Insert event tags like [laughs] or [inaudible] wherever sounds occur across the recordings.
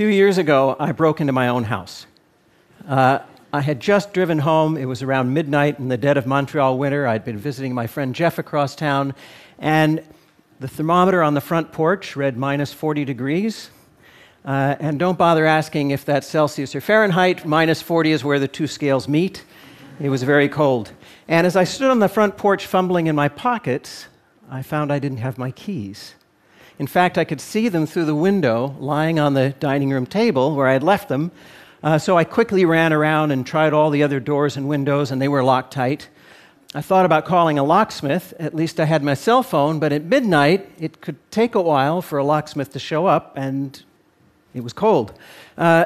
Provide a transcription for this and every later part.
few years ago, I broke into my own house. Uh, I had just driven home. It was around midnight in the dead of Montreal winter. I'd been visiting my friend Jeff across town, and the thermometer on the front porch read minus 40 degrees. Uh, and don't bother asking if that's Celsius or Fahrenheit. Minus 40 is where the two scales meet. It was very cold. And as I stood on the front porch fumbling in my pockets, I found I didn't have my keys. In fact, I could see them through the window lying on the dining room table where I had left them. Uh, so I quickly ran around and tried all the other doors and windows, and they were locked tight. I thought about calling a locksmith. At least I had my cell phone, but at midnight, it could take a while for a locksmith to show up, and it was cold. Uh,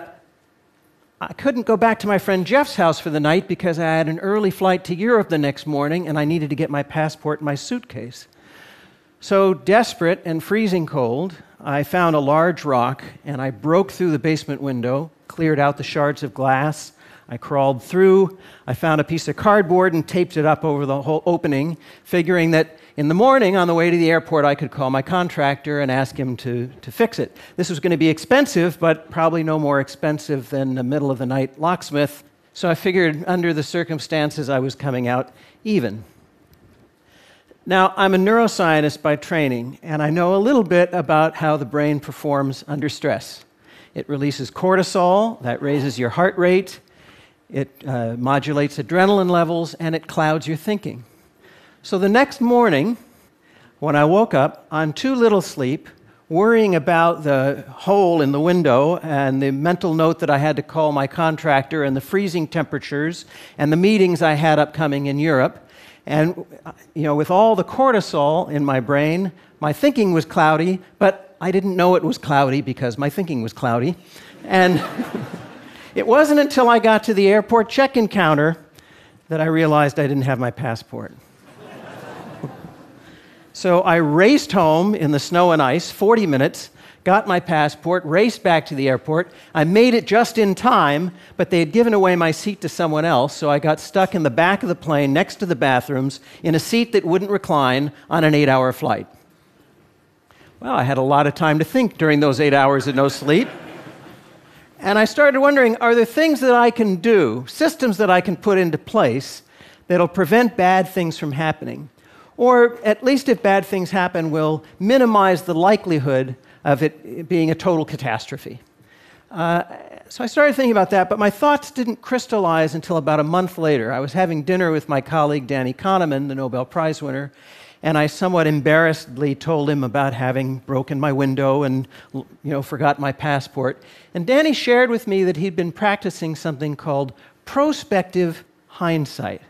I couldn't go back to my friend Jeff's house for the night because I had an early flight to Europe the next morning, and I needed to get my passport and my suitcase. So, desperate and freezing cold, I found a large rock and I broke through the basement window, cleared out the shards of glass. I crawled through. I found a piece of cardboard and taped it up over the whole opening, figuring that in the morning on the way to the airport I could call my contractor and ask him to, to fix it. This was going to be expensive, but probably no more expensive than a middle of the night locksmith. So I figured under the circumstances I was coming out even. Now, I'm a neuroscientist by training, and I know a little bit about how the brain performs under stress. It releases cortisol, that raises your heart rate, it uh, modulates adrenaline levels, and it clouds your thinking. So the next morning, when I woke up on too little sleep, worrying about the hole in the window and the mental note that I had to call my contractor and the freezing temperatures and the meetings I had upcoming in Europe, and, you know, with all the cortisol in my brain, my thinking was cloudy, but I didn't know it was cloudy because my thinking was cloudy. And [laughs] it wasn't until I got to the airport check in counter that I realized I didn't have my passport. so I raced home in the snow and ice, 40 minutes, got my passport, raced back to the airport. I made it just in time, but they had given away my seat to someone else, so I got stuck in the back of the plane next to the bathrooms in a seat that wouldn't recline on an eight hour flight. Well, I had a lot of time to think during those eight hours of no sleep. And I started wondering are there things that I can do, systems that I can put into place that'll prevent bad things from happening? Or at least if bad things happen, will minimize the likelihood of it being a total catastrophe. Uh, so I started thinking about that, but my thoughts didn't crystallize until about a month later. I was having dinner with my colleague Danny Kahneman, the Nobel Prize winner, and I somewhat embarrassedly told him about having broken my window and you know forgot my passport. And Danny shared with me that he'd been practicing something called prospective hindsight.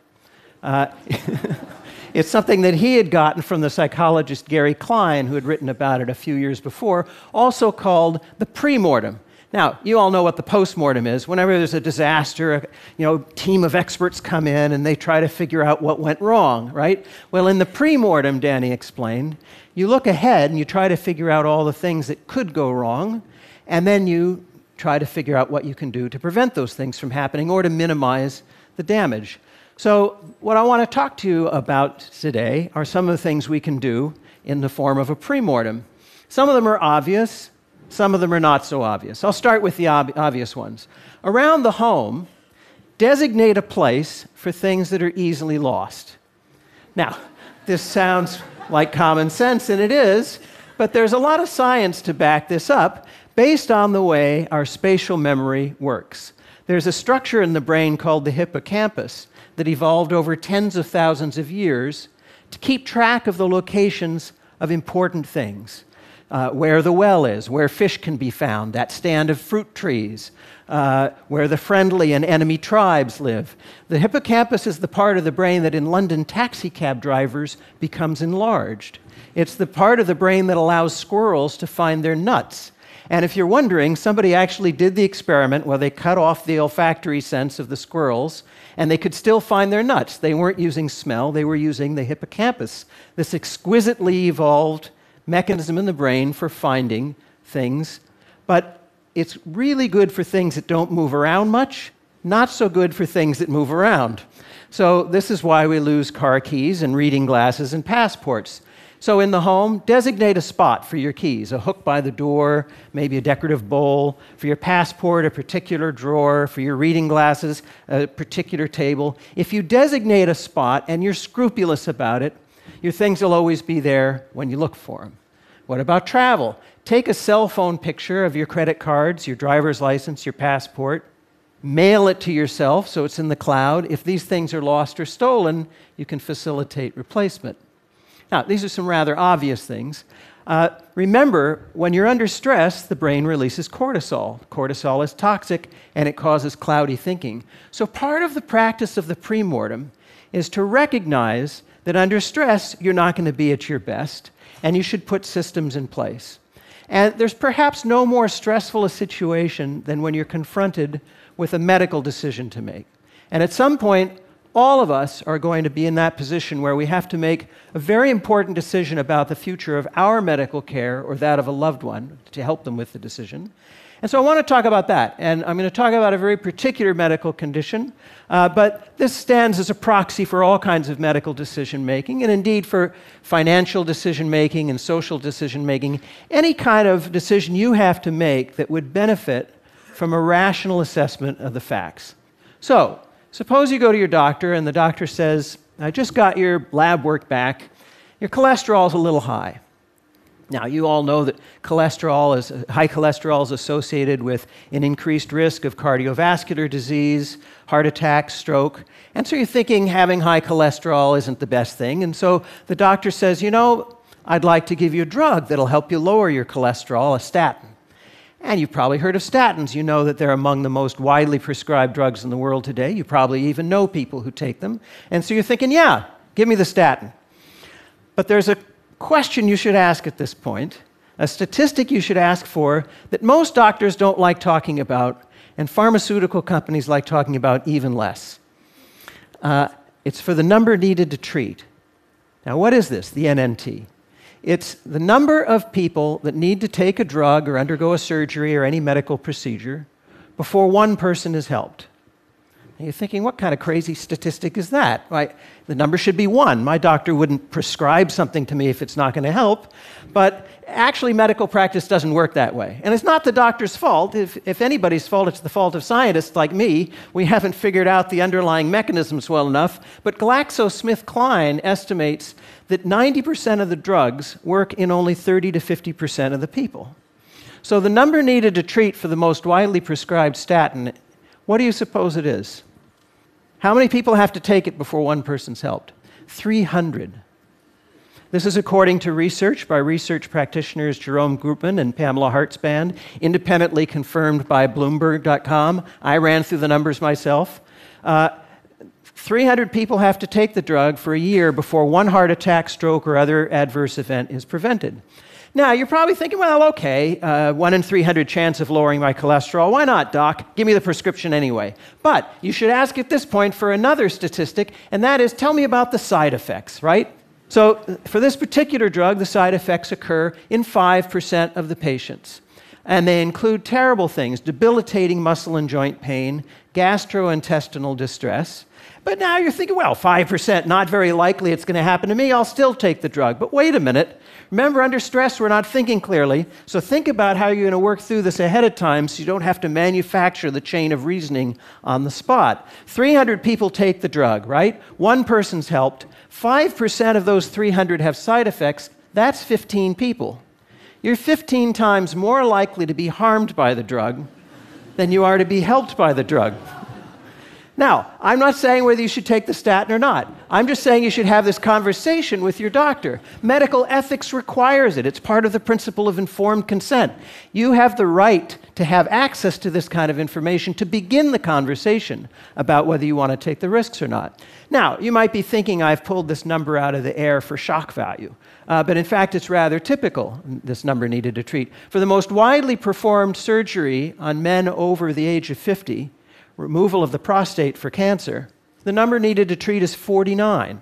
Uh, [laughs] It's something that he had gotten from the psychologist Gary Klein, who had written about it a few years before, also called the premortem. Now, you all know what the postmortem is. Whenever there's a disaster, a you know, team of experts come in and they try to figure out what went wrong, right? Well, in the premortem, Danny explained, you look ahead and you try to figure out all the things that could go wrong, and then you try to figure out what you can do to prevent those things from happening or to minimize the damage. So, what I want to talk to you about today are some of the things we can do in the form of a premortem. Some of them are obvious, some of them are not so obvious. I'll start with the ob- obvious ones. Around the home, designate a place for things that are easily lost. Now, this sounds like common sense, and it is, but there's a lot of science to back this up based on the way our spatial memory works. There's a structure in the brain called the hippocampus that evolved over tens of thousands of years to keep track of the locations of important things. Uh, where the well is, where fish can be found, that stand of fruit trees, uh, where the friendly and enemy tribes live. The hippocampus is the part of the brain that in London taxicab drivers becomes enlarged. It's the part of the brain that allows squirrels to find their nuts. And if you're wondering, somebody actually did the experiment where they cut off the olfactory sense of the squirrels and they could still find their nuts. They weren't using smell, they were using the hippocampus, this exquisitely evolved mechanism in the brain for finding things. But it's really good for things that don't move around much, not so good for things that move around. So, this is why we lose car keys and reading glasses and passports. So, in the home, designate a spot for your keys a hook by the door, maybe a decorative bowl, for your passport, a particular drawer, for your reading glasses, a particular table. If you designate a spot and you're scrupulous about it, your things will always be there when you look for them. What about travel? Take a cell phone picture of your credit cards, your driver's license, your passport. Mail it to yourself so it's in the cloud. If these things are lost or stolen, you can facilitate replacement. Now, these are some rather obvious things. Uh, remember, when you're under stress, the brain releases cortisol. Cortisol is toxic and it causes cloudy thinking. So, part of the practice of the premortem is to recognize that under stress, you're not going to be at your best and you should put systems in place. And there's perhaps no more stressful a situation than when you're confronted with a medical decision to make. And at some point, all of us are going to be in that position where we have to make a very important decision about the future of our medical care or that of a loved one to help them with the decision. And so I want to talk about that. And I'm going to talk about a very particular medical condition, uh, but this stands as a proxy for all kinds of medical decision making, and indeed for financial decision making and social decision making. Any kind of decision you have to make that would benefit from a rational assessment of the facts. So, Suppose you go to your doctor and the doctor says, I just got your lab work back. Your cholesterol is a little high. Now, you all know that cholesterol is, high cholesterol is associated with an increased risk of cardiovascular disease, heart attack, stroke. And so you're thinking having high cholesterol isn't the best thing. And so the doctor says, You know, I'd like to give you a drug that'll help you lower your cholesterol, a statin. And you've probably heard of statins. You know that they're among the most widely prescribed drugs in the world today. You probably even know people who take them. And so you're thinking, yeah, give me the statin. But there's a question you should ask at this point, a statistic you should ask for that most doctors don't like talking about, and pharmaceutical companies like talking about even less. Uh, it's for the number needed to treat. Now, what is this, the NNT? It's the number of people that need to take a drug or undergo a surgery or any medical procedure before one person is helped. And you're thinking, what kind of crazy statistic is that? Right? The number should be one. My doctor wouldn't prescribe something to me if it's not going to help. But actually, medical practice doesn't work that way. And it's not the doctor's fault. If, if anybody's fault, it's the fault of scientists like me. We haven't figured out the underlying mechanisms well enough. But GlaxoSmithKline estimates that 90% of the drugs work in only 30 to 50% of the people. So the number needed to treat for the most widely prescribed statin, what do you suppose it is? How many people have to take it before one person's helped? 300. This is according to research by research practitioners Jerome Groopman and Pamela Hartzband, independently confirmed by Bloomberg.com. I ran through the numbers myself. Uh, 300 people have to take the drug for a year before one heart attack, stroke, or other adverse event is prevented. Now, you're probably thinking, well, okay, uh, 1 in 300 chance of lowering my cholesterol. Why not, doc? Give me the prescription anyway. But you should ask at this point for another statistic, and that is tell me about the side effects, right? So, for this particular drug, the side effects occur in 5% of the patients. And they include terrible things debilitating muscle and joint pain, gastrointestinal distress, but now you're thinking, well, 5%, not very likely it's going to happen to me. I'll still take the drug. But wait a minute. Remember, under stress, we're not thinking clearly. So think about how you're going to work through this ahead of time so you don't have to manufacture the chain of reasoning on the spot. 300 people take the drug, right? One person's helped. 5% of those 300 have side effects. That's 15 people. You're 15 times more likely to be harmed by the drug than you are to be helped by the drug. Now, I'm not saying whether you should take the statin or not. I'm just saying you should have this conversation with your doctor. Medical ethics requires it, it's part of the principle of informed consent. You have the right to have access to this kind of information to begin the conversation about whether you want to take the risks or not. Now, you might be thinking I've pulled this number out of the air for shock value. Uh, but in fact, it's rather typical, this number needed to treat. For the most widely performed surgery on men over the age of 50, removal of the prostate for cancer, the number needed to treat is 49.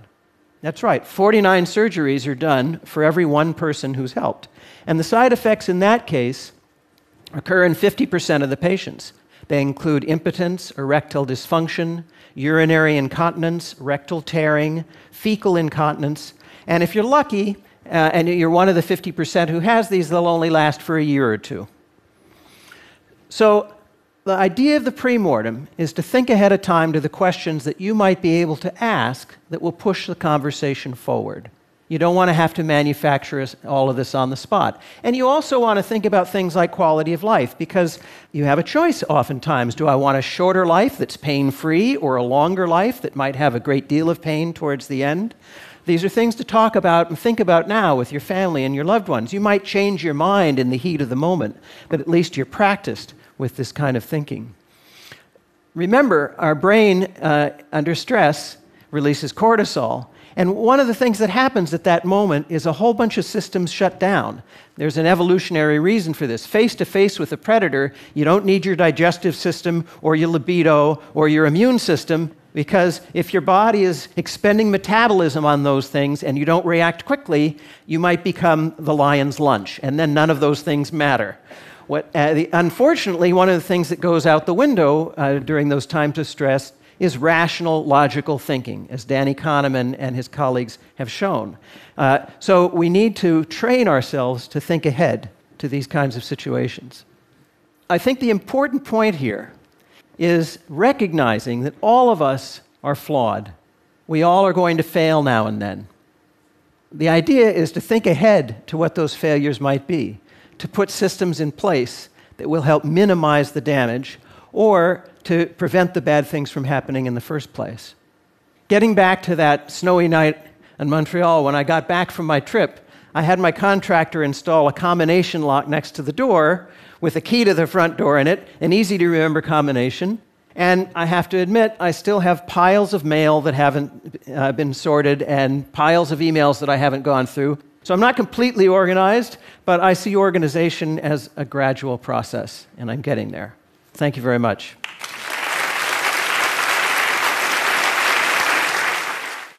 That's right, 49 surgeries are done for every one person who's helped. And the side effects in that case occur in 50% of the patients. They include impotence, erectile dysfunction, urinary incontinence, rectal tearing, fecal incontinence, and if you're lucky, uh, and you're one of the 50% who has these, they'll only last for a year or two. So, the idea of the premortem is to think ahead of time to the questions that you might be able to ask that will push the conversation forward. You don't want to have to manufacture all of this on the spot. And you also want to think about things like quality of life because you have a choice oftentimes. Do I want a shorter life that's pain free or a longer life that might have a great deal of pain towards the end? These are things to talk about and think about now with your family and your loved ones. You might change your mind in the heat of the moment, but at least you're practiced with this kind of thinking. Remember, our brain uh, under stress releases cortisol. And one of the things that happens at that moment is a whole bunch of systems shut down. There's an evolutionary reason for this. Face to face with a predator, you don't need your digestive system or your libido or your immune system because if your body is expending metabolism on those things and you don't react quickly, you might become the lion's lunch, and then none of those things matter. What, uh, the, unfortunately, one of the things that goes out the window uh, during those times of stress is rational, logical thinking, as Danny Kahneman and his colleagues have shown. Uh, so we need to train ourselves to think ahead to these kinds of situations. I think the important point here is recognizing that all of us are flawed. We all are going to fail now and then. The idea is to think ahead to what those failures might be, to put systems in place that will help minimize the damage or to prevent the bad things from happening in the first place. Getting back to that snowy night in Montreal, when I got back from my trip, I had my contractor install a combination lock next to the door with a key to the front door in it, an easy to remember combination. And I have to admit, I still have piles of mail that haven't uh, been sorted and piles of emails that I haven't gone through. So I'm not completely organized, but I see organization as a gradual process, and I'm getting there. Thank you very much.